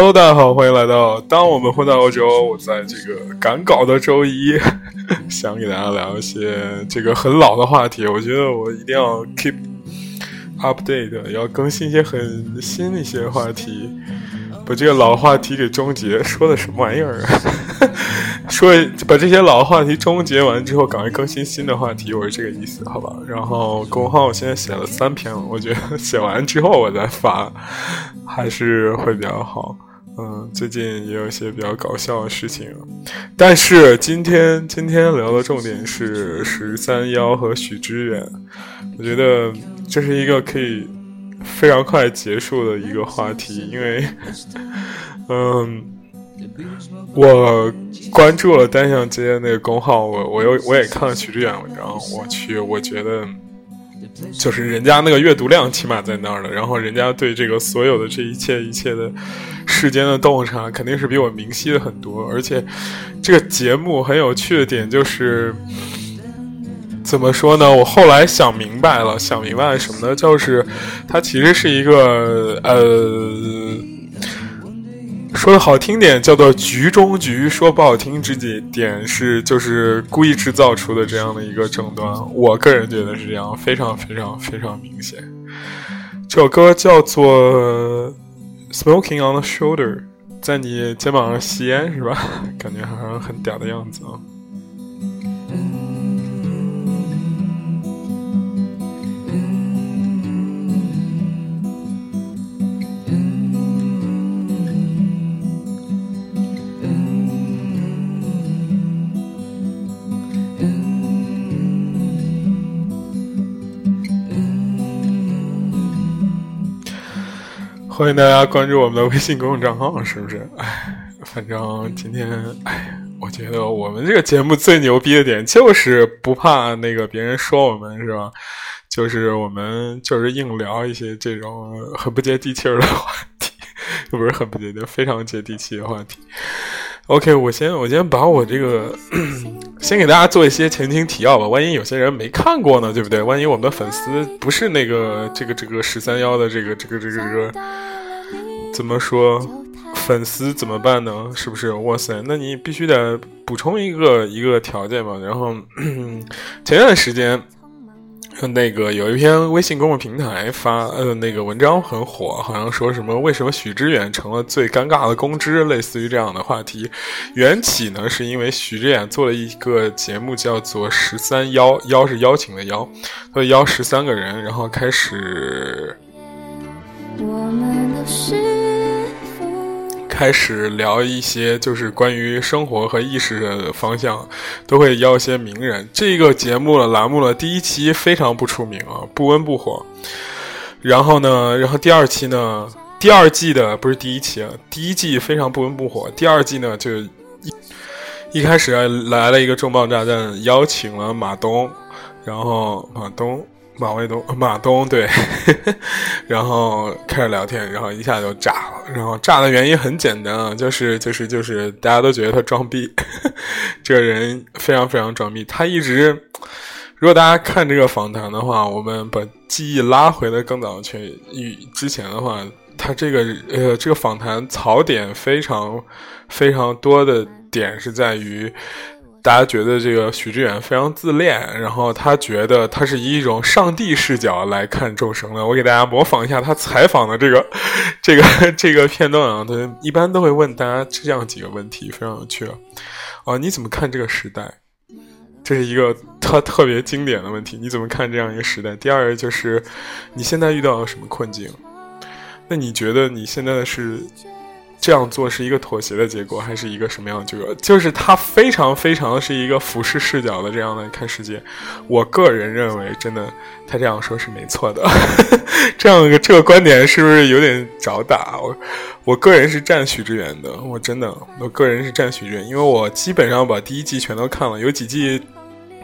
Hello，大家好，欢迎来到当我们混到欧洲。我在这个赶稿的周一，想给大家聊一些这个很老的话题。我觉得我一定要 keep update，要更新一些很新的一些话题，把这个老话题给终结。说的什么玩意儿啊？说把这些老话题终结完之后，赶快更新新的话题，我是这个意思，好吧？然后公号我现在写了三篇了，我觉得写完之后我再发，还是会比较好。嗯，最近也有一些比较搞笑的事情，但是今天今天聊的重点是十三幺和许知远，我觉得这是一个可以非常快结束的一个话题，因为，嗯，我关注了单向街那个公号，我我又我也看了许知远文章，我去，我觉得。就是人家那个阅读量起码在那儿了，然后人家对这个所有的这一切一切的世间的洞察肯定是比我明晰的很多，而且这个节目很有趣的点就是怎么说呢？我后来想明白了，想明白了什么呢？就是它其实是一个呃。说的好听点叫做局中局，说不好听之点是就是故意制造出的这样的一个争端。我个人觉得是这样，非常非常非常明显。这首歌叫做《Smoking on the Shoulder》，在你肩膀上吸烟是吧？感觉好像很嗲的样子啊。欢迎大家关注我们的微信公众账号，是不是？哎，反正今天，哎，我觉得我们这个节目最牛逼的点就是不怕那个别人说我们，是吧？就是我们就是硬聊一些这种很不接地气儿的话题，又 不是很不接地，非常接地气的话题。OK，我先我先把我这个 先给大家做一些前情提要吧，万一有些人没看过呢，对不对？万一我们的粉丝不是那个这个这个十三幺的这个这个这个这个怎么说粉丝怎么办呢？是不是？哇塞，那你必须得补充一个一个条件嘛。然后 前段时间。那个有一篇微信公众平台发呃那个文章很火，好像说什么为什么许知远成了最尴尬的公知，类似于这样的话题。缘起呢是因为许知远做了一个节目叫做十三邀，邀是邀请的邀，他邀十三个人，然后开始。开始聊一些就是关于生活和意识的方向，都会邀一些名人。这个节目的栏目的第一期非常不出名啊，不温不火。然后呢，然后第二期呢，第二季的不是第一期啊，第一季非常不温不火。第二季呢，就一一开始来了一个重磅炸弹，邀请了马东，然后马东。马卫东，马东对，然后开始聊天，然后一下就炸了。然后炸的原因很简单啊，就是就是就是大家都觉得他装逼，这个人非常非常装逼。他一直，如果大家看这个访谈的话，我们把记忆拉回的更早去，之前的话，他这个呃这个访谈槽点非常非常多的点是在于。大家觉得这个许知远非常自恋，然后他觉得他是以一种上帝视角来看众生的。我给大家模仿一下他采访的这个 这个 这个片段啊，他一般都会问大家这样几个问题，非常有趣啊。你怎么看这个时代？这是一个特特别经典的问题。你怎么看这样一个时代？第二就是你现在遇到了什么困境？那你觉得你现在是？这样做是一个妥协的结果，还是一个什么样的结果？就是他非常非常是一个俯视视角的这样的看世界。我个人认为，真的他这样说是没错的。这样一个这个观点是不是有点找打？我我个人是站许知远的，我真的，我个人是站许知远，因为我基本上把第一季全都看了，有几季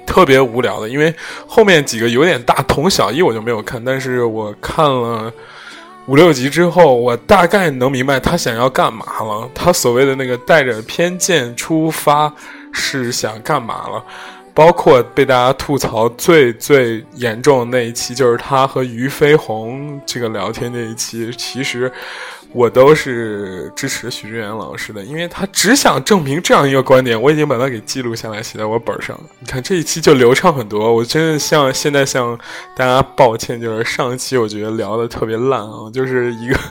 特别无聊的，因为后面几个有点大同小异，我就没有看。但是我看了。五六集之后，我大概能明白他想要干嘛了。他所谓的那个带着偏见出发是想干嘛了？包括被大家吐槽最最严重的那一期，就是他和俞飞鸿这个聊天那一期。其实我都是支持许志远老师的，因为他只想证明这样一个观点。我已经把它给记录下来，写在我本上。你看这一期就流畅很多。我真的向现在向大家抱歉，就是上一期我觉得聊的特别烂啊，就是一个。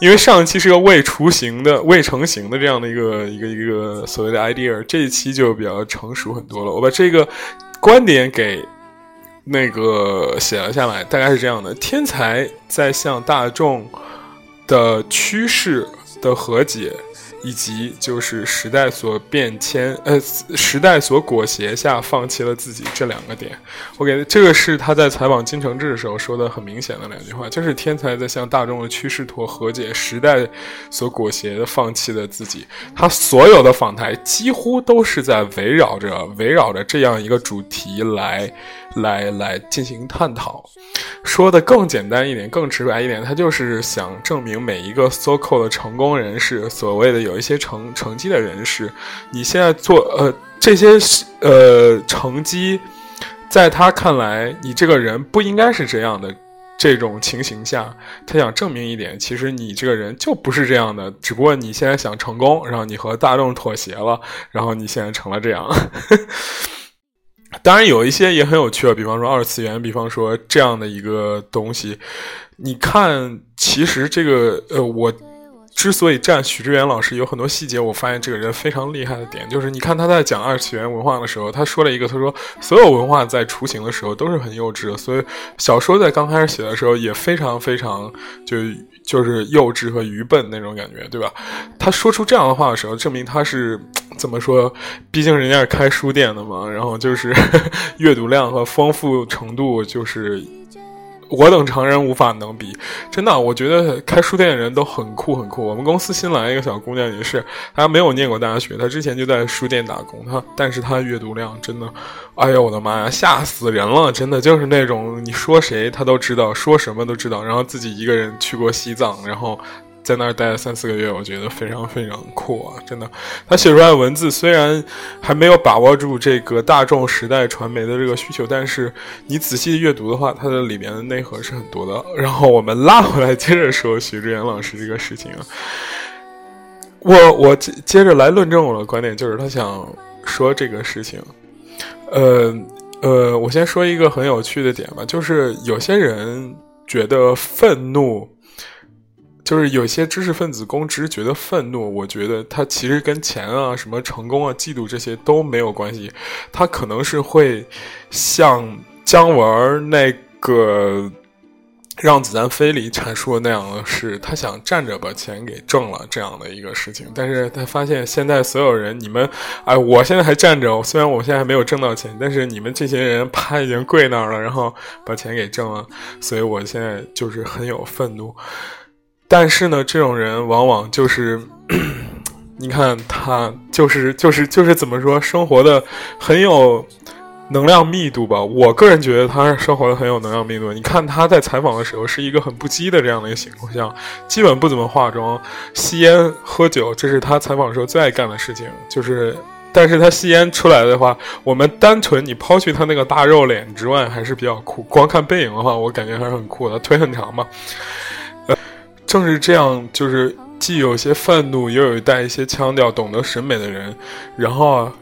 因为上一期是个未雏形的、未成型的这样的一个一个一个所谓的 idea，这一期就比较成熟很多了。我把这个观点给那个写了下来，大概是这样的：天才在向大众的趋势的和解。以及就是时代所变迁，呃，时代所裹挟下放弃了自己这两个点。我给这个是他在采访金承志的时候说的很明显的两句话，就是天才在向大众的趋势妥和解，时代所裹挟的放弃了自己。他所有的访谈几乎都是在围绕着围绕着这样一个主题来。来来进行探讨，说的更简单一点，更直白一点，他就是想证明每一个 so called 的成功人士，所谓的有一些成成绩的人士，你现在做呃这些呃成绩，在他看来，你这个人不应该是这样的。这种情形下，他想证明一点，其实你这个人就不是这样的，只不过你现在想成功，然后你和大众妥协了，然后你现在成了这样。当然有一些也很有趣啊，比方说二次元，比方说这样的一个东西。你看，其实这个呃，我之所以站许知远老师，有很多细节，我发现这个人非常厉害的点，就是你看他在讲二次元文化的时候，他说了一个，他说所有文化在雏形的时候都是很幼稚的，所以小说在刚开始写的时候也非常非常就就是幼稚和愚笨那种感觉，对吧？他说出这样的话的时候，证明他是。怎么说？毕竟人家是开书店的嘛，然后就是 阅读量和丰富程度，就是我等常人无法能比。真的，我觉得开书店的人都很酷很酷。我们公司新来一个小姑娘也是，她没有念过大学，她之前就在书店打工，她但是她阅读量真的，哎呀，我的妈呀，吓死人了！真的就是那种你说谁她都知道，说什么都知道，然后自己一个人去过西藏，然后。在那儿待了三四个月，我觉得非常非常酷啊！真的，他写出来的文字虽然还没有把握住这个大众时代传媒的这个需求，但是你仔细阅读的话，它的里面的内核是很多的。然后我们拉回来接着说徐志远老师这个事情啊，我我接接着来论证我的观点，就是他想说这个事情，呃呃，我先说一个很有趣的点吧，就是有些人觉得愤怒。就是有些知识分子公知觉得愤怒，我觉得他其实跟钱啊、什么成功啊、嫉妒这些都没有关系，他可能是会像姜文那个《让子弹飞》里阐述的那样的是，他想站着把钱给挣了这样的一个事情，但是他发现现在所有人，你们，哎，我现在还站着，虽然我现在还没有挣到钱，但是你们这些人啪已经跪那儿了，然后把钱给挣了，所以我现在就是很有愤怒。但是呢，这种人往往就是，你看他就是就是就是怎么说，生活的很有能量密度吧。我个人觉得他是生活的很有能量密度。你看他在采访的时候是一个很不羁的这样的一个形象，基本不怎么化妆，吸烟喝酒，这是他采访时候最爱干的事情。就是，但是他吸烟出来的话，我们单纯你抛去他那个大肉脸之外，还是比较酷。光看背影的话，我感觉还是很酷的，腿很长嘛。正是这样，就是既有些愤怒，又有带一些腔调，懂得审美的人，然后啊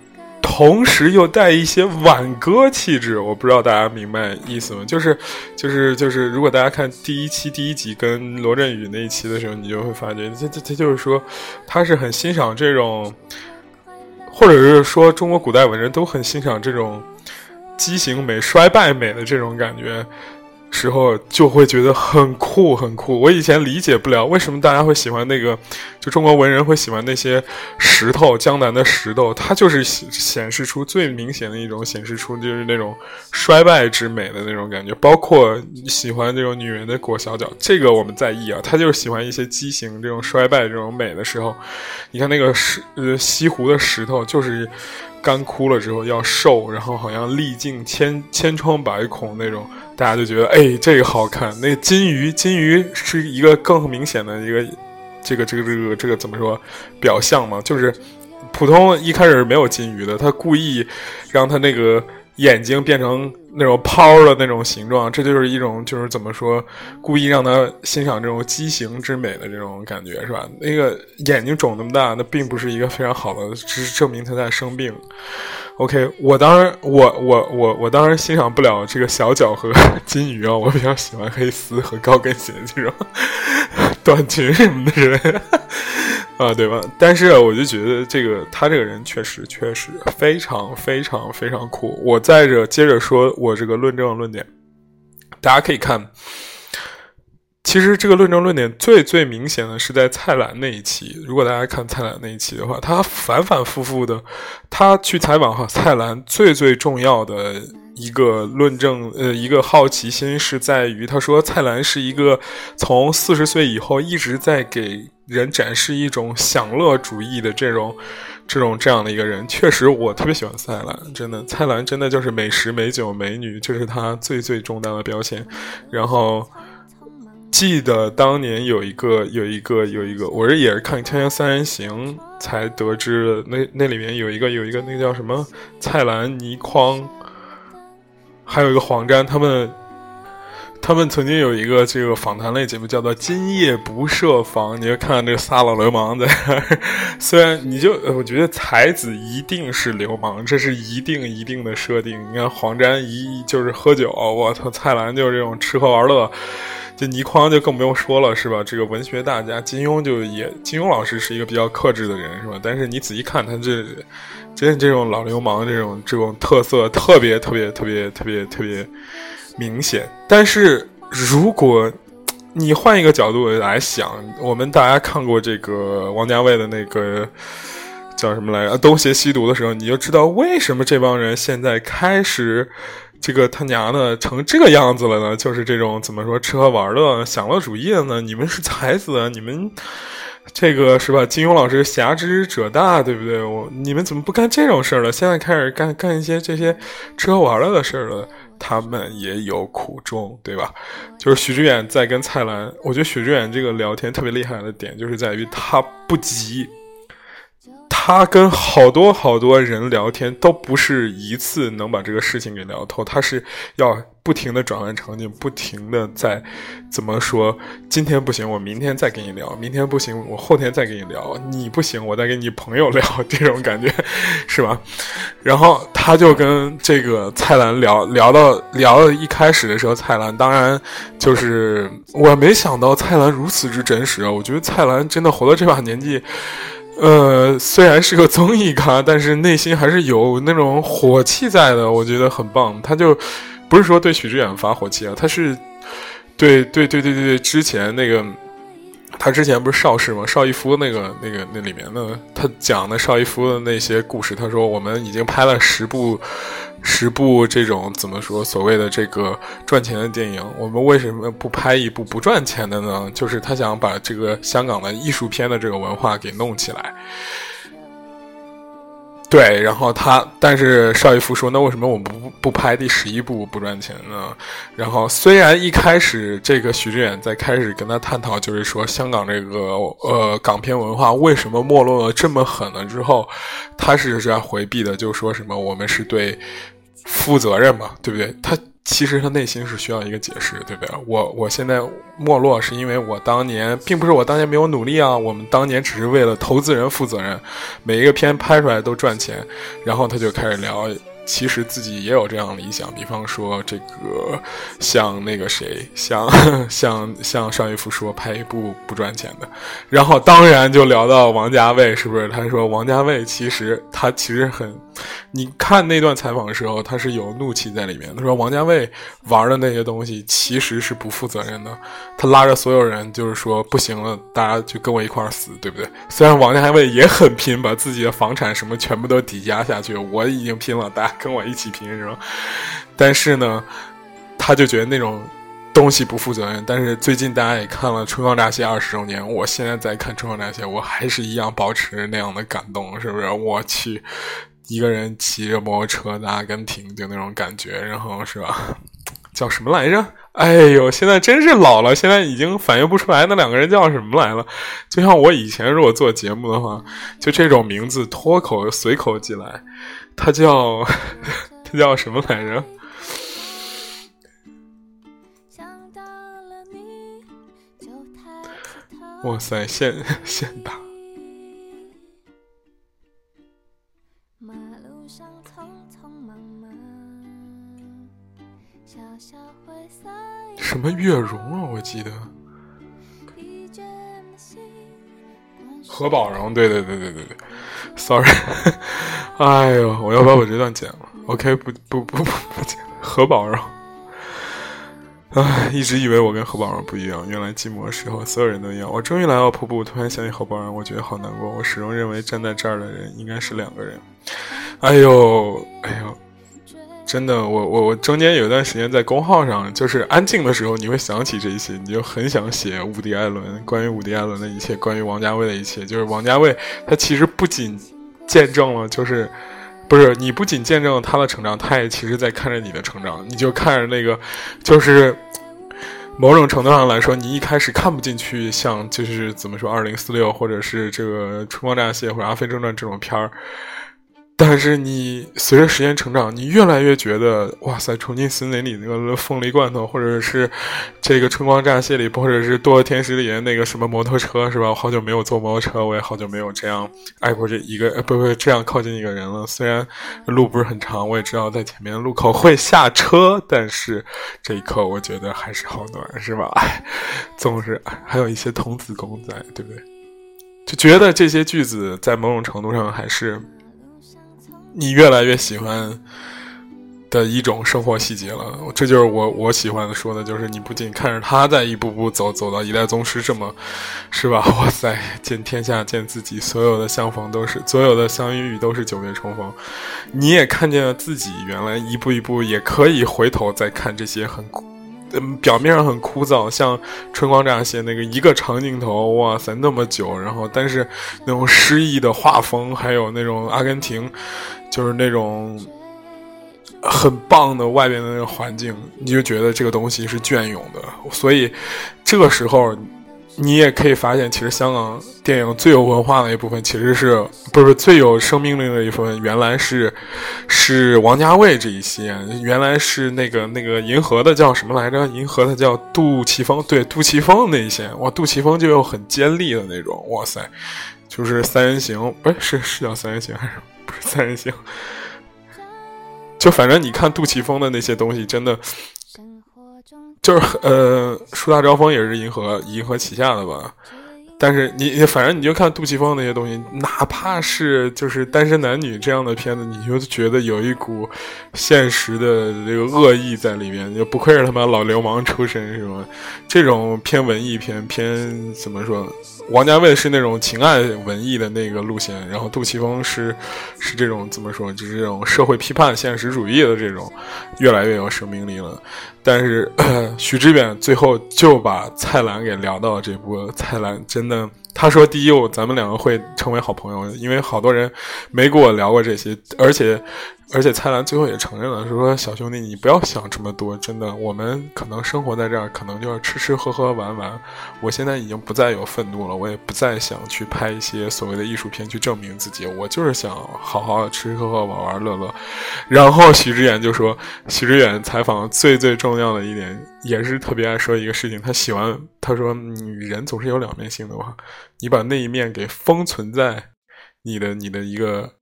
同时又带一些挽歌气质。我不知道大家明白意思吗？就是，就是，就是，如果大家看第一期第一集跟罗振宇那一期的时候，你就会发觉，他他他就是说，他是很欣赏这种，或者是说中国古代文人都很欣赏这种畸形美、衰败美的这种感觉。时候就会觉得很酷很酷。我以前理解不了为什么大家会喜欢那个，就中国文人会喜欢那些石头，江南的石头，它就是显显示出最明显的一种显示出就是那种衰败之美的那种感觉。包括喜欢这种女人的裹小脚，这个我们在意啊。他就是喜欢一些畸形这种衰败这种美的时候，你看那个石呃西湖的石头就是。干枯了之后要瘦，然后好像历尽千千疮百孔那种，大家就觉得哎这个好看。那金鱼，金鱼是一个更明显的一个这个这个这个这个怎么说表象嘛？就是普通一开始没有金鱼的，他故意让他那个。眼睛变成那种泡的那种形状，这就是一种就是怎么说，故意让他欣赏这种畸形之美的这种感觉，是吧？那个眼睛肿那么大，那并不是一个非常好的，只是证明他在生病。OK，我当然，我我我我当然欣赏不了这个小脚和金鱼啊，我比较喜欢黑丝和高跟鞋这种 短裙什么的人。啊，对吧？但是我就觉得这个他这个人确实确实非常非常非常酷。我在这接着说我这个论证论点，大家可以看，其实这个论证论点最最明显的是在蔡澜那一期。如果大家看蔡澜那一期的话，他反反复复的，他去采访哈蔡澜最最重要的一个论证，呃，一个好奇心是在于，他说蔡澜是一个从四十岁以后一直在给。人展示一种享乐主义的这种、这种这样的一个人，确实我特别喜欢蔡澜，真的，蔡澜真的就是美食、美酒、美女，这是他最最重大的标签。然后记得当年有一个、有一个、有一个，我是也是看《锵锵三人行》才得知的，那那里面有一个、有一个那个叫什么蔡澜、倪匡，还有一个黄沾，他们。他们曾经有一个这个访谈类节目，叫做《今夜不设防》。你就看这仨老流氓在，虽然你就我觉得才子一定是流氓，这是一定一定的设定。你看黄沾一就是喝酒，我操，蔡澜就是这种吃喝玩乐，这倪匡就更不用说了，是吧？这个文学大家金庸就也，金庸老师是一个比较克制的人，是吧？但是你仔细看他这，真这种老流氓这种这种特色，特别特别特别特别特别。明显，但是如果你换一个角度来想，我们大家看过这个王家卫的那个叫什么来着？东邪西毒的时候，你就知道为什么这帮人现在开始这个他娘的成这个样子了呢？就是这种怎么说吃喝玩乐、享乐主义的呢？你们是才子，你们 这个是吧？金庸老师侠之者大，对不对？我你们怎么不干这种事儿了？现在开始干干一些这些吃喝玩乐的事儿了？他们也有苦衷，对吧？就是许知远在跟蔡澜，我觉得许知远这个聊天特别厉害的点，就是在于他不急。他跟好多好多人聊天，都不是一次能把这个事情给聊透，他是要不停的转换场景，不停的在怎么说？今天不行，我明天再跟你聊；明天不行，我后天再跟你聊。你不行，我再跟你朋友聊，这种感觉是吧？然后他就跟这个蔡澜聊聊到聊到一开始的时候，蔡澜当然就是我没想到蔡澜如此之真实啊！我觉得蔡澜真的活到这把年纪。呃，虽然是个综艺咖，但是内心还是有那种火气在的，我觉得很棒。他就不是说对许知远发火气啊，他是对对对对对对之前那个。他之前不是邵氏吗？邵逸夫那个、那个、那里面的，他讲的邵逸夫的那些故事。他说：“我们已经拍了十部、十部这种怎么说所谓的这个赚钱的电影，我们为什么不拍一部不赚钱的呢？就是他想把这个香港的艺术片的这个文化给弄起来。”对，然后他，但是邵逸夫说：“那为什么我们不不拍第十一部不赚钱呢？”然后虽然一开始这个徐志远在开始跟他探讨，就是说香港这个呃港片文化为什么没落了这么狠了之后，他是在回避的，就说什么我们是对负责任嘛，对不对？他。其实他内心是需要一个解释，对不对？我我现在没落是因为我当年并不是我当年没有努力啊，我们当年只是为了投资人负责任，每一个片拍出来都赚钱，然后他就开始聊。其实自己也有这样的理想，比方说这个像那个谁，像像像邵逸夫说拍一部不赚钱的，然后当然就聊到王家卫，是不是？他说王家卫其实他其实很，你看那段采访的时候，他是有怒气在里面。他说王家卫玩的那些东西其实是不负责任的，他拉着所有人就是说不行了，大家就跟我一块儿死，对不对？虽然王家卫也很拼，把自己的房产什么全部都抵押下去，我已经拼了，大家。跟我一起拼是吧？但是呢，他就觉得那种东西不负责任。但是最近大家也看了《春光乍泄》二十周年，我现在在看《春光乍泄》，我还是一样保持那样的感动，是不是？我去，一个人骑着摩托车在阿根廷，就那种感觉，然后是吧？叫什么来着？哎呦，现在真是老了，现在已经反应不出来那两个人叫什么来了。就像我以前如果做节目的话，就这种名字脱口随口即来，他叫 他叫什么来着？哇塞，现 现打。什么月容啊？我记得何宝荣，对对对对对对，sorry，哎呦，我要把我这段剪了。OK，不不不不不剪。何宝荣，哎，一直以为我跟何宝荣不一样，原来寂寞时候所有人都一样。我终于来到瀑布，突然想起何宝荣，我觉得好难过。我始终认为站在这儿的人应该是两个人。哎呦。真的，我我我中间有一段时间在公号上，就是安静的时候，你会想起这些，你就很想写伍迪·艾伦，关于伍迪·艾伦的一切，关于王家卫的一切。就是王家卫，他其实不仅见证了，就是不是你不仅见证了他的成长，他也其实在看着你的成长。你就看着那个，就是某种程度上来说，你一开始看不进去，像就是怎么说，二零四六，或者是这个《春光乍泄》或者《阿飞正传》这种片儿。但是你随着时间成长，你越来越觉得，哇塞！重庆森林里那个凤梨罐头，或者是这个春光乍泄里，或者是堕落天使里的那个什么摩托车，是吧？我好久没有坐摩托车，我也好久没有这样爱过这一个，不不，这样靠近一个人了。虽然路不是很长，我也知道在前面的路口会下车，但是这一刻我觉得还是好暖，是吧？哎，总是还有一些童子功在，对不对？就觉得这些句子在某种程度上还是。你越来越喜欢的一种生活细节了，这就是我我喜欢的说的，就是你不仅看着他在一步步走走到一代宗师这么，是吧？哇塞，见天下见自己，所有的相逢都是所有的相遇都是久别重逢，你也看见了自己原来一步一步也可以回头再看这些很。嗯，表面上很枯燥，像《春光乍泄》那个一个长镜头，哇塞，那么久，然后但是那种诗意的画风，还有那种阿根廷，就是那种很棒的外边的那个环境，你就觉得这个东西是隽永的，所以这个时候。你也可以发现，其实香港电影最有文化的一部分，其实是不是最有生命力的一部分？原来是是王家卫这一些，原来是那个那个银河的叫什么来着？银河的叫杜琪峰，对，杜琪峰那一些，哇，杜琪峰就有很尖利的那种，哇塞，就是三人行，不是是是叫三人行还是不是三人行？就反正你看杜琪峰的那些东西，真的。就是呃，树大招风也是银河银河旗下的吧，但是你反正你就看杜琪峰那些东西，哪怕是就是单身男女这样的片子，你就觉得有一股现实的这个恶意在里面，就不愧是他妈老流氓出身是吗？这种偏文艺片偏怎么说？王家卫是那种情爱文艺的那个路线，然后杜琪峰是是这种怎么说？就是这种社会批判现实主义的这种，越来越有生命力了。但是 许知远最后就把蔡澜给聊到了这波。蔡澜真的，他说第一，我咱们两个会成为好朋友，因为好多人没跟我聊过这些，而且。而且蔡澜最后也承认了，说：“小兄弟，你不要想这么多，真的，我们可能生活在这儿，可能就是吃吃喝喝玩玩。我现在已经不再有愤怒了，我也不再想去拍一些所谓的艺术片去证明自己，我就是想好好吃吃喝喝玩玩乐乐。”然后许知远就说：“许知远采访最最重要的一点，也是特别爱说一个事情，他喜欢他说，你人总是有两面性的话，你把那一面给封存在你的你的一个。”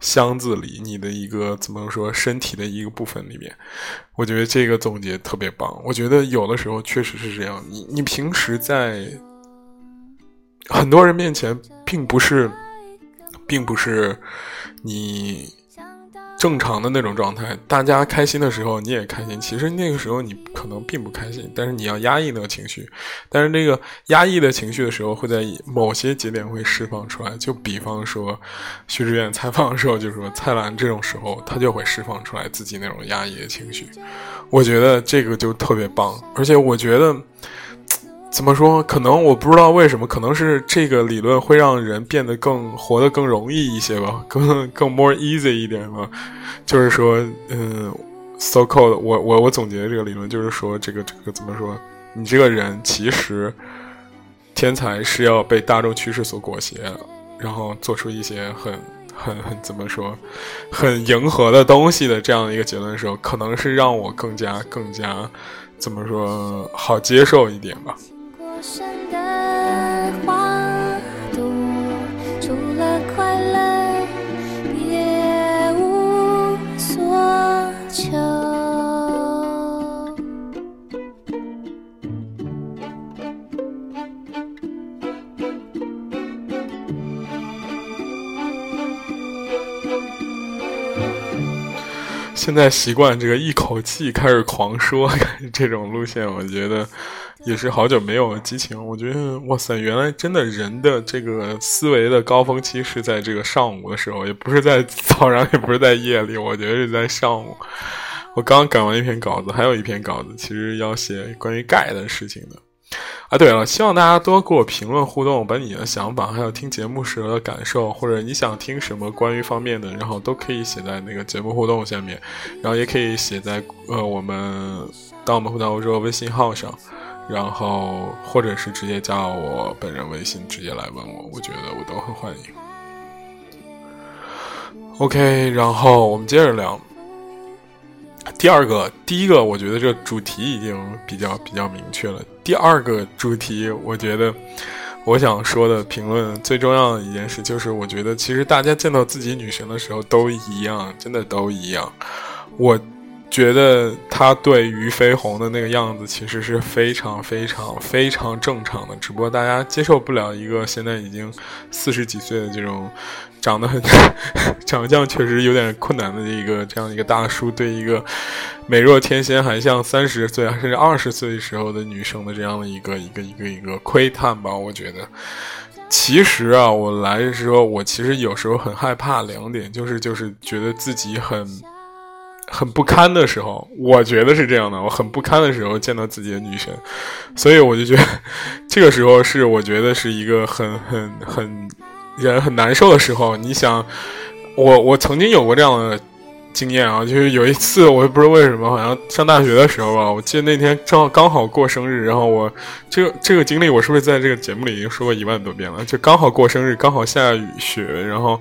箱子里，你的一个怎么说身体的一个部分里面，我觉得这个总结特别棒。我觉得有的时候确实是这样，你你平时在很多人面前，并不是，并不是你。正常的那种状态，大家开心的时候你也开心。其实那个时候你可能并不开心，但是你要压抑那个情绪。但是这个压抑的情绪的时候，会在某些节点会释放出来。就比方说，徐志远采访的时候就说，蔡澜这种时候他就会释放出来自己那种压抑的情绪。我觉得这个就特别棒，而且我觉得。怎么说？可能我不知道为什么，可能是这个理论会让人变得更活得更容易一些吧，更更 more easy 一点吧。就是说，嗯，so called，我我我总结这个理论就是说，这个这个怎么说？你这个人其实天才是要被大众趋势所裹挟，然后做出一些很很很怎么说，很迎合的东西的这样一个结论的时候，可能是让我更加更加怎么说好接受一点吧。山的花朵，除了快乐，别无所求。现在习惯这个一口气开始狂说 这种路线，我觉得也是好久没有激情。我觉得哇塞，原来真的人的这个思维的高峰期是在这个上午的时候，也不是在早上，也不是在夜里，我觉得是在上午。我刚赶完一篇稿子，还有一篇稿子，其实要写关于钙的事情的。啊，对了，希望大家多给我评论互动，把你的想法，还有听节目时候的感受，或者你想听什么关于方面的，然后都可以写在那个节目互动下面，然后也可以写在呃我们当我们互动欧洲微信号上，然后或者是直接加我本人微信，直接来问我，我觉得我都很欢迎。OK，然后我们接着聊。第二个，第一个，我觉得这主题已经比较比较明确了。第二个主题，我觉得我想说的评论最重要的一件事，就是我觉得其实大家见到自己女神的时候都一样，真的都一样。我觉得他对于飞鸿的那个样子，其实是非常非常非常正常的，只不过大家接受不了一个现在已经四十几岁的这种。长得很，长相确实有点困难的一个这样一个大叔，对一个美若天仙还像三十岁甚至二十岁时候的女生的这样的一个一个一个一个窥探吧。我觉得，其实啊，我来的时候，我其实有时候很害怕两点，就是就是觉得自己很很不堪的时候，我觉得是这样的，我很不堪的时候见到自己的女神，所以我就觉得这个时候是我觉得是一个很很很。人很难受的时候，你想，我我曾经有过这样的经验啊，就是有一次，我也不知道为什么，好像上大学的时候吧，我记得那天正好刚好过生日，然后我这个这个经历，我是不是在这个节目里已经说过一万多遍了？就刚好过生日，刚好下雨雪，然后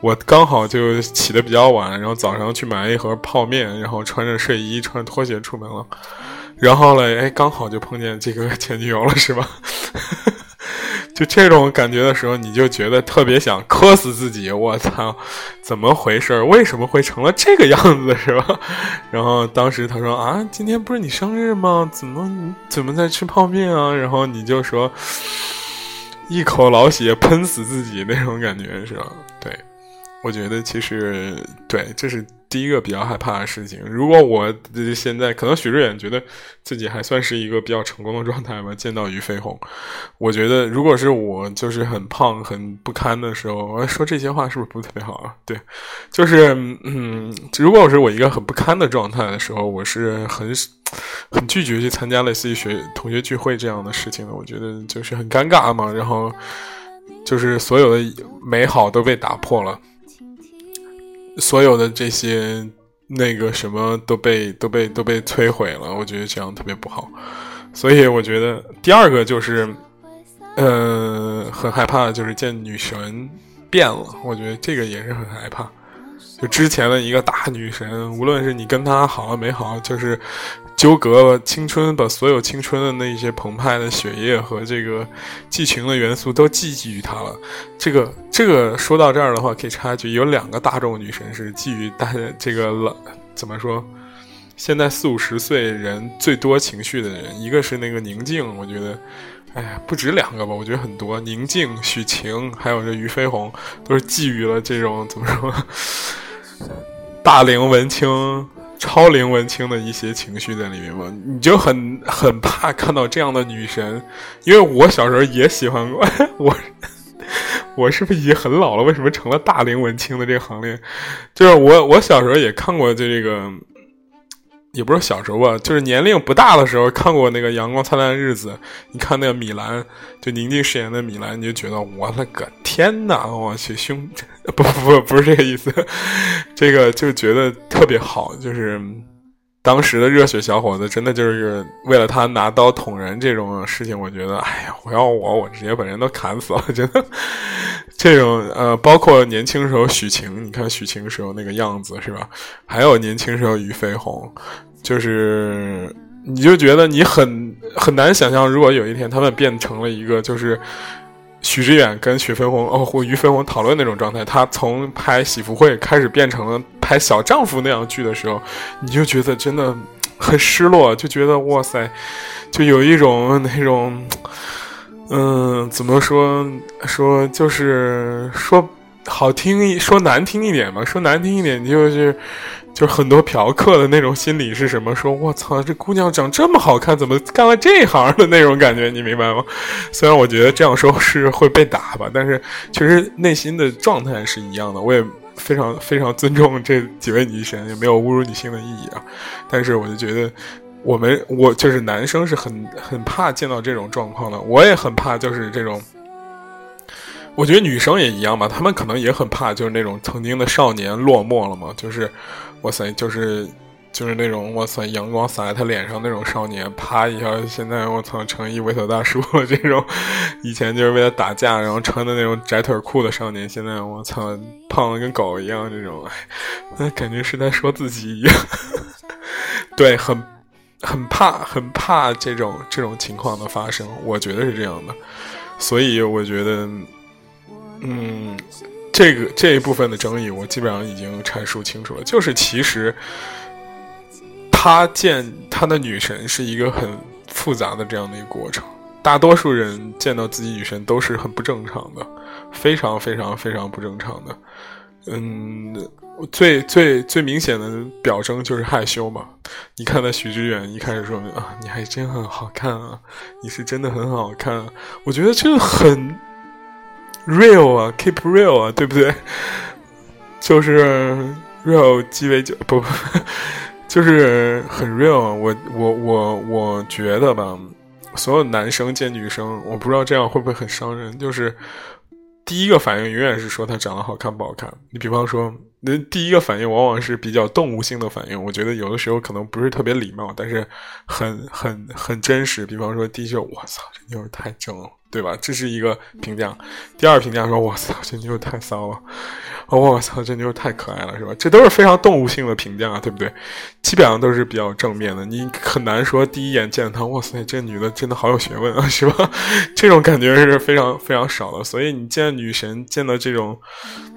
我刚好就起的比较晚，然后早上去买了一盒泡面，然后穿着睡衣、穿着拖鞋出门了，然后嘞，哎，刚好就碰见这个前女友了，是吧？就这种感觉的时候，你就觉得特别想磕死自己。我操，怎么回事？为什么会成了这个样子，是吧？然后当时他说啊，今天不是你生日吗？怎么怎么在吃泡面啊？然后你就说一口老血喷死自己那种感觉，是吧？对，我觉得其实对，这是。第一个比较害怕的事情，如果我现在可能许志远觉得自己还算是一个比较成功的状态吧，见到于飞鸿，我觉得如果是我就是很胖很不堪的时候，我说这些话是不是不特别好啊？对，就是嗯，如果我是我一个很不堪的状态的时候，我是很 很拒绝去参加类似于学同学聚会这样的事情的。我觉得就是很尴尬嘛，然后就是所有的美好都被打破了。所有的这些那个什么都被都被都被摧毁了，我觉得这样特别不好。所以我觉得第二个就是，呃，很害怕，就是见女神变了。我觉得这个也是很害怕。就之前的一个大女神，无论是你跟她好了没好，就是纠葛了青春，把所有青春的那些澎湃的血液和这个激情的元素都寄予她了。这个这个说到这儿的话，可以插一句，有两个大众女神是寄予大家这个了，怎么说？现在四五十岁人最多情绪的人，一个是那个宁静，我觉得。哎呀，不止两个吧？我觉得很多，宁静、许晴，还有这俞飞鸿，都是寄予了这种怎么说，大龄文青、超龄文青的一些情绪在里面吧。你就很很怕看到这样的女神，因为我小时候也喜欢过。我我是不是已经很老了？为什么成了大龄文青的这个行列？就是我我小时候也看过这个。也不是小时候吧，就是年龄不大的时候看过那个《阳光灿烂的日子》，你看那个米兰，就宁静饰演的米兰，你就觉得我勒个天哪！我去胸，不不不，不是这个意思，这个就觉得特别好，就是当时的热血小伙子，真的就是为了他拿刀捅人这种事情，我觉得，哎呀，我要我，我直接把人都砍死了，真的。这种呃，包括年轻时候许晴，你看许晴时候那个样子是吧？还有年轻时候俞飞鸿，就是你就觉得你很很难想象，如果有一天他们变成了一个就是许知远跟许飞鸿哦或俞飞鸿讨论那种状态，他从拍喜福会开始变成了拍小丈夫那样剧的时候，你就觉得真的很失落，就觉得哇塞，就有一种那种。嗯，怎么说说就是说好听一说难听一点吧，说难听一点你就是就是很多嫖客的那种心理是什么？说我操，这姑娘长这么好看，怎么干了这行的那种感觉？你明白吗？虽然我觉得这样说是会被打吧，但是其实内心的状态是一样的。我也非常非常尊重这几位女神，也没有侮辱女性的意义啊。但是我就觉得。我们我就是男生是很很怕见到这种状况的，我也很怕就是这种。我觉得女生也一样吧，她们可能也很怕，就是那种曾经的少年落寞了嘛，就是哇塞，就是就是那种哇塞，阳光洒在他脸上那种少年，啪一下，现在我操成一猥琐大叔了。这种以前就是为了打架然后穿的那种窄腿裤的少年，现在我操胖的跟狗一样，这种那感觉是在说自己一样，对，很。很怕，很怕这种这种情况的发生，我觉得是这样的，所以我觉得，嗯，这个这一部分的争议，我基本上已经阐述清楚了。就是其实他见他的女神是一个很复杂的这样的一个过程，大多数人见到自己女神都是很不正常的，非常非常非常不正常的，嗯。最最最明显的表征就是害羞嘛。你看那许知远一开始说啊，你还真很好看啊，你是真的很好看。我觉得这很 real 啊，keep real 啊，对不对？就是 real 鸡尾酒不不，就是很 real。我我我我觉得吧，所有男生见女生，我不知道这样会不会很伤人。就是第一个反应永远是说她长得好看不好看。你比方说。那第一个反应往往是比较动物性的反应，我觉得有的时候可能不是特别礼貌，但是很很很真实。比方说，第一句“我操，这妞太正了”，对吧？这是一个评价。第二评价说“我操，这妞太骚了”，“我操，这妞太可爱了”，是吧？这都是非常动物性的评价，对不对？基本上都是比较正面的。你很难说第一眼见她，哇塞，这女的真的好有学问啊，是吧？这种感觉是非常非常少的。所以你见女神，见到这种。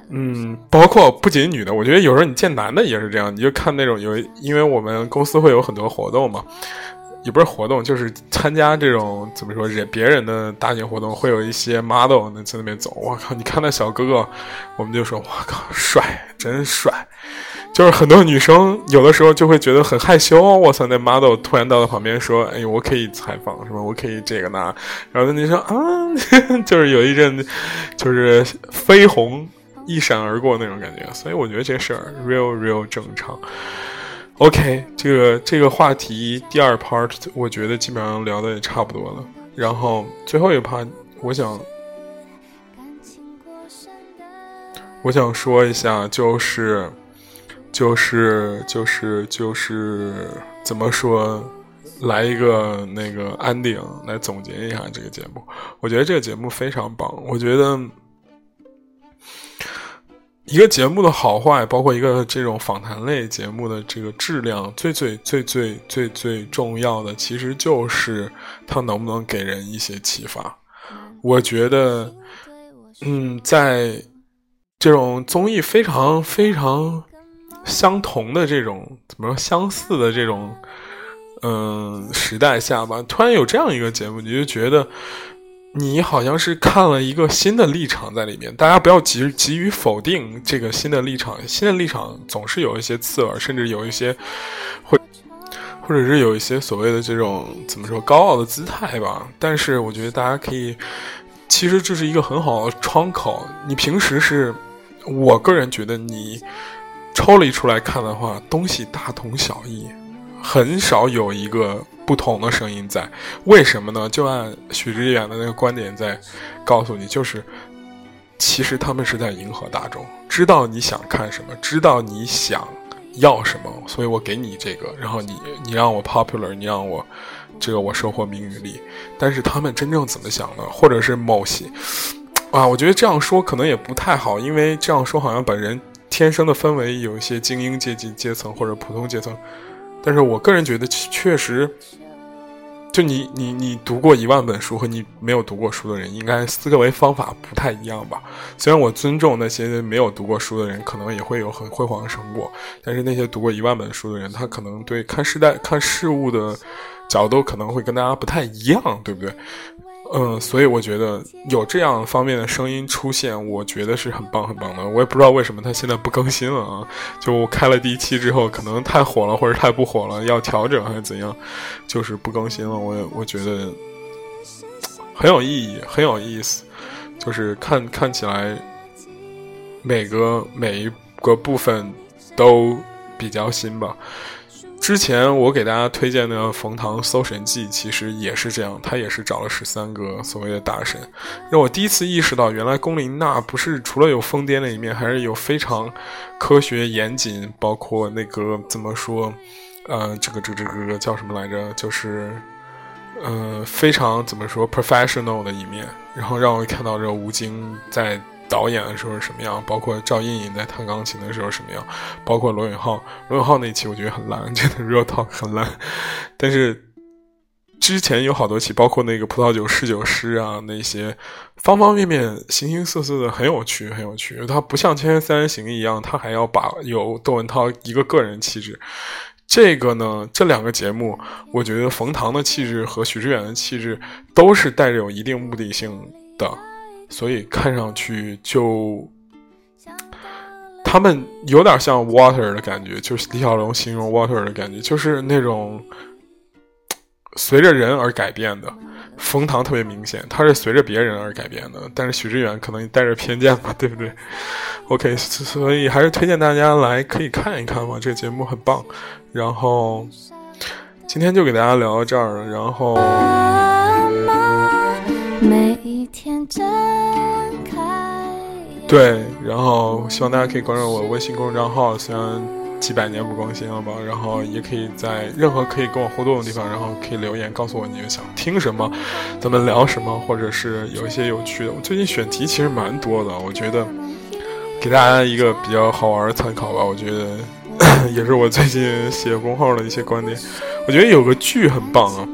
嗯，包括不仅女的，我觉得有时候你见男的也是这样，你就看那种有，因为我们公司会有很多活动嘛，也不是活动，就是参加这种怎么说人别人的大型活动，会有一些 model 在那边走，我靠，你看那小哥哥，我们就说，我靠，帅，真帅，就是很多女生有的时候就会觉得很害羞，我操，那 model 突然到了旁边说，哎，我可以采访是吧？我可以这个那，然后那女生啊，就是有一阵就是绯红。一闪而过那种感觉，所以我觉得这事儿 real real 正常。OK，这个这个话题第二 part 我觉得基本上聊的也差不多了。然后最后一 part 我想我想说一下，就是就是就是就是怎么说，来一个那个 ending 来总结一下这个节目。我觉得这个节目非常棒，我觉得。一个节目的好坏，包括一个这种访谈类节目的这个质量，最最最最最最重要的，其实就是它能不能给人一些启发。我觉得，嗯，在这种综艺非常非常相同的这种怎么说相似的这种嗯时代下吧，突然有这样一个节目，你就觉得。你好像是看了一个新的立场在里面，大家不要急急于否定这个新的立场，新的立场总是有一些刺耳，甚至有一些会，或者是有一些所谓的这种怎么说高傲的姿态吧。但是我觉得大家可以，其实这是一个很好的窗口。你平时是，我个人觉得你抽离出来看的话，东西大同小异。很少有一个不同的声音在。为什么呢？就按许知远的那个观点在告诉你，就是其实他们是在迎合大众，知道你想看什么，知道你想要什么，所以我给你这个，然后你你让我 popular，你让我这个我收获名与利。但是他们真正怎么想的，或者是某些啊，我觉得这样说可能也不太好，因为这样说好像把人。天生的氛围有一些精英阶级阶层或者普通阶层，但是我个人觉得确实，就你你你读过一万本书和你没有读过书的人，应该思维方法不太一样吧？虽然我尊重那些没有读过书的人，可能也会有很辉煌的成果，但是那些读过一万本书的人，他可能对看时代看事物的角度可能会跟大家不太一样，对不对？嗯，所以我觉得有这样方面的声音出现，我觉得是很棒很棒的。我也不知道为什么他现在不更新了啊？就开了第一期之后，可能太火了或者太不火了，要调整还是怎样，就是不更新了。我我觉得很有意义，很有意思，就是看看起来每个每一个部分都比较新吧。之前我给大家推荐的冯唐《搜神记》，其实也是这样，他也是找了十三个所谓的大神，让我第一次意识到，原来龚琳娜不是除了有疯癫的一面，还是有非常科学严谨，包括那个怎么说，呃，这个这个这个叫什么来着？就是，呃，非常怎么说 professional 的一面，然后让我看到这吴京在。导演的时候是什么样？包括赵胤颖在弹钢琴的时候什么样？包括罗永浩，罗永浩那期我觉得很烂，真的 real talk 很烂。但是之前有好多期，包括那个葡萄酒侍酒师啊，那些方方面面、形形色色的，很有趣，很有趣。它不像《千三人行》一样，它还要把有窦文涛一个个人气质。这个呢，这两个节目，我觉得冯唐的气质和许知远的气质都是带着有一定目的性的。所以看上去就，他们有点像 water 的感觉，就是李小龙形容 water 的感觉，就是那种随着人而改变的。冯唐特别明显，他是随着别人而改变的，但是许知远可能带着偏见吧，对不对？OK，所以还是推荐大家来可以看一看嘛，这个节目很棒。然后今天就给大家聊到这儿了，然后。每一天睁开。对，然后希望大家可以关注我微信公众账号，虽然几百年不更新了吧，然后也可以在任何可以跟我互动的地方，然后可以留言告诉我你们想听什么，咱们聊什么，或者是有一些有趣的。我最近选题其实蛮多的，我觉得给大家一个比较好玩的参考吧。我觉得 也是我最近写公号的一些观点。我觉得有个剧很棒啊。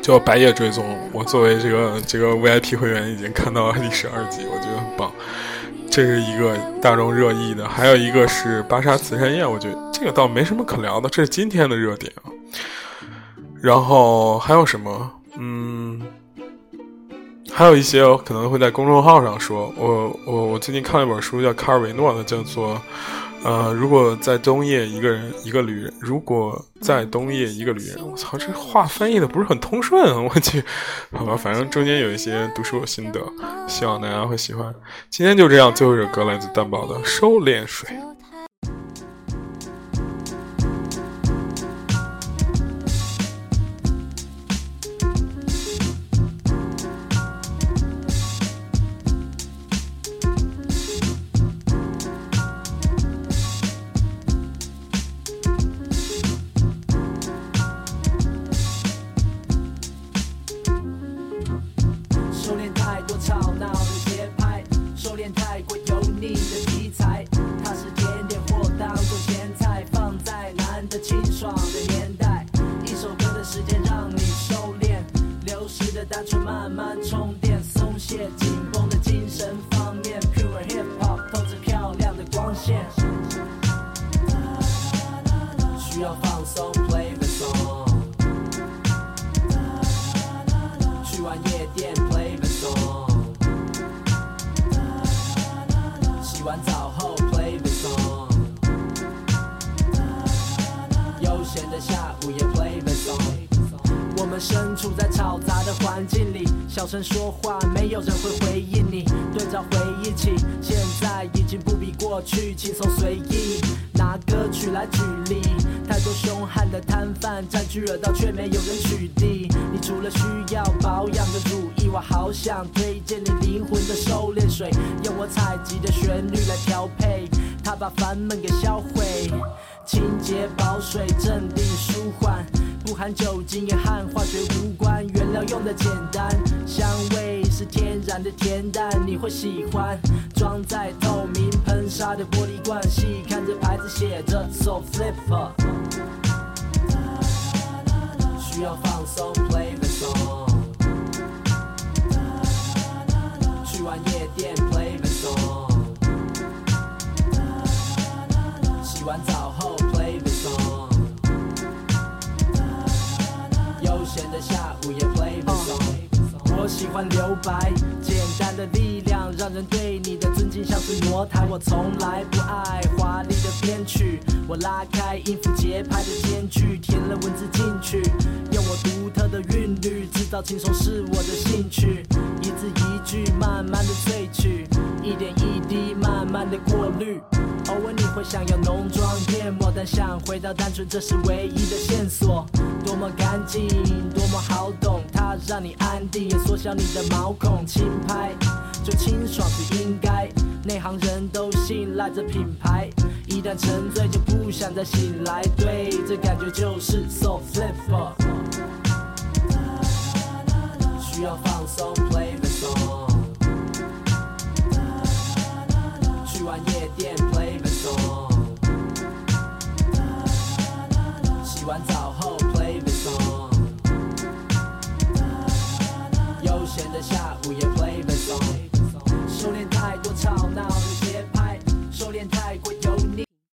叫《白夜追踪》，我作为这个这个 VIP 会员已经看到了第十二集，我觉得很棒。这是一个大众热议的，还有一个是《芭莎慈善宴》，我觉得这个倒没什么可聊的，这是今天的热点啊。然后还有什么？嗯，还有一些可能会在公众号上说。我我我最近看了一本书，叫卡尔维诺的，叫做。呃，如果在冬夜一个人一个旅人，如果在冬夜一个旅人，我操，这话翻译的不是很通顺啊，我去，好吧，反正中间有一些读书心得，希望大家会喜欢。今天就这样，最后一首歌来自蛋宝的《收敛水》。完澡后 play the song，悠闲的下午也 play the song。我们身处在嘈杂的环境里，小声说话，没有人会回应你。对照回忆起，现在已经不比过去轻松随意。拿歌曲来举例，太多凶悍的摊贩占据了道，却没有人取缔。你除了需要保养的乳液，我好想推荐你灵魂的收敛水，用我采集的旋律来调配，它把烦闷给销毁。清洁、保水、镇定、舒缓，不含酒精也和化学无关，原料用的简单，香味是天然的甜，但，你会喜欢。装在透明喷砂的玻璃罐，细看着牌子写着 So Flipper，需要放松，Play the song，去完夜店，Play the song。洗完澡后 play the song，悠闲的下午也 play the。我喜欢留白，简单的地让人对你的尊敬像是挪台。我从来不爱华丽的编曲，我拉开音符节拍的间距，填了文字进去，用我独特的韵律制造轻松是我的兴趣，一字一句慢慢的萃取，一点一滴慢慢的过滤。偶尔你会想要浓妆艳抹，但想回到单纯，这是唯一的线索。多么干净，多么好懂，它让你安定，也缩小你的毛孔。轻拍就轻清爽应该，内行人都信赖这品牌。一旦沉醉就不想再醒来，对，这感觉就是 soft flip。需要放松，play the song。去玩夜店，play the song。洗完澡后，play the song。悠闲的下午也。